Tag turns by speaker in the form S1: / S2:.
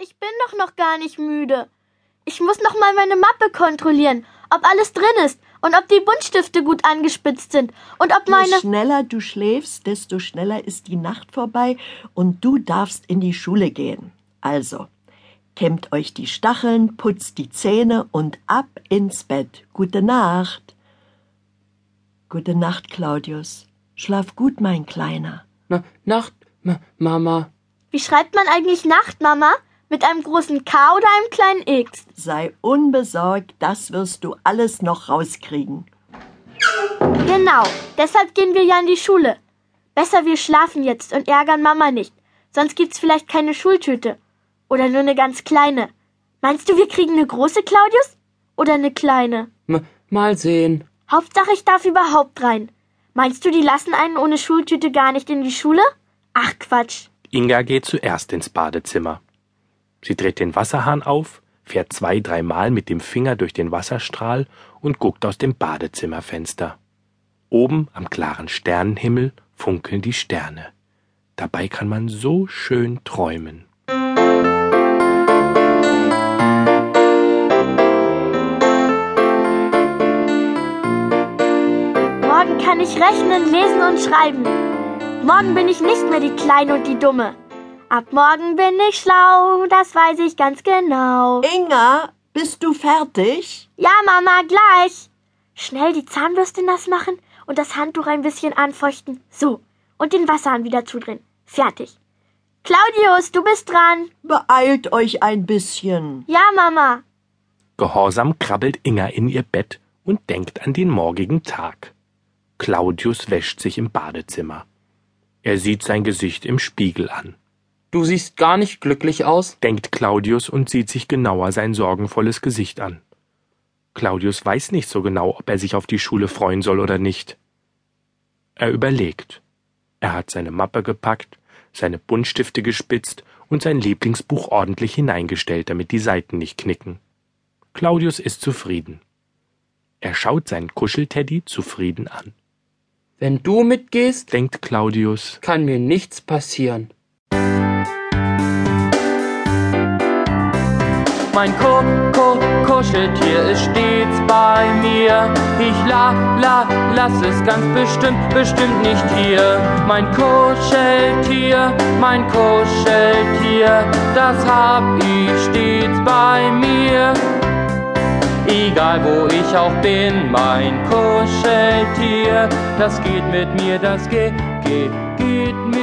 S1: Ich bin doch noch gar nicht müde. Ich muss noch mal meine Mappe kontrollieren, ob alles drin ist und ob die Buntstifte gut angespitzt sind und ob meine.
S2: Je schneller du schläfst, desto schneller ist die Nacht vorbei und du darfst in die Schule gehen. Also, kämmt euch die Stacheln, putzt die Zähne und ab ins Bett. Gute Nacht. Gute Nacht, Claudius. Schlaf gut, mein Kleiner.
S3: Na, Nacht, Ma Mama.
S1: Wie schreibt man eigentlich Nacht, Mama? Mit einem großen K oder einem kleinen X?
S2: Sei unbesorgt, das wirst du alles noch rauskriegen.
S1: Genau, deshalb gehen wir ja in die Schule. Besser wir schlafen jetzt und ärgern Mama nicht. Sonst gibt's vielleicht keine Schultüte. Oder nur eine ganz kleine. Meinst du, wir kriegen eine große, Claudius? Oder eine kleine?
S3: M mal sehen.
S1: Hauptsache, ich darf überhaupt rein. Meinst du, die lassen einen ohne Schultüte gar nicht in die Schule? Ach Quatsch.
S4: Inga geht zuerst ins Badezimmer. Sie dreht den Wasserhahn auf, fährt zwei, dreimal mit dem Finger durch den Wasserstrahl und guckt aus dem Badezimmerfenster. Oben am klaren Sternenhimmel funkeln die Sterne. Dabei kann man so schön träumen.
S1: Morgen kann ich rechnen, lesen und schreiben. Morgen bin ich nicht mehr die Kleine und die Dumme. Ab morgen bin ich schlau, das weiß ich ganz genau.
S2: Inga, bist du fertig?
S1: Ja, Mama, gleich. Schnell die Zahnbürste nass machen und das Handtuch ein bisschen anfeuchten. So. Und den Wasserhahn wieder zudrehen. Fertig. Claudius, du bist dran.
S2: Beeilt euch ein bisschen.
S1: Ja, Mama.
S4: Gehorsam krabbelt Inga in ihr Bett und denkt an den morgigen Tag. Claudius wäscht sich im Badezimmer. Er sieht sein Gesicht im Spiegel an.
S3: Du siehst gar nicht glücklich aus,
S4: denkt Claudius und sieht sich genauer sein sorgenvolles Gesicht an. Claudius weiß nicht so genau, ob er sich auf die Schule freuen soll oder nicht. Er überlegt. Er hat seine Mappe gepackt, seine Buntstifte gespitzt und sein Lieblingsbuch ordentlich hineingestellt, damit die Seiten nicht knicken. Claudius ist zufrieden. Er schaut seinen Kuschelteddy zufrieden an.
S3: Wenn du mitgehst,
S4: denkt Claudius,
S3: kann mir nichts passieren. Mein Ko Kuscheltier ist stets bei mir. Ich la la lass es ganz bestimmt bestimmt nicht hier. Mein Kuscheltier, mein Kuscheltier, das hab ich stets bei mir. Egal wo ich auch bin, mein Kuscheltier, das geht mit mir, das geht, geht, geht mit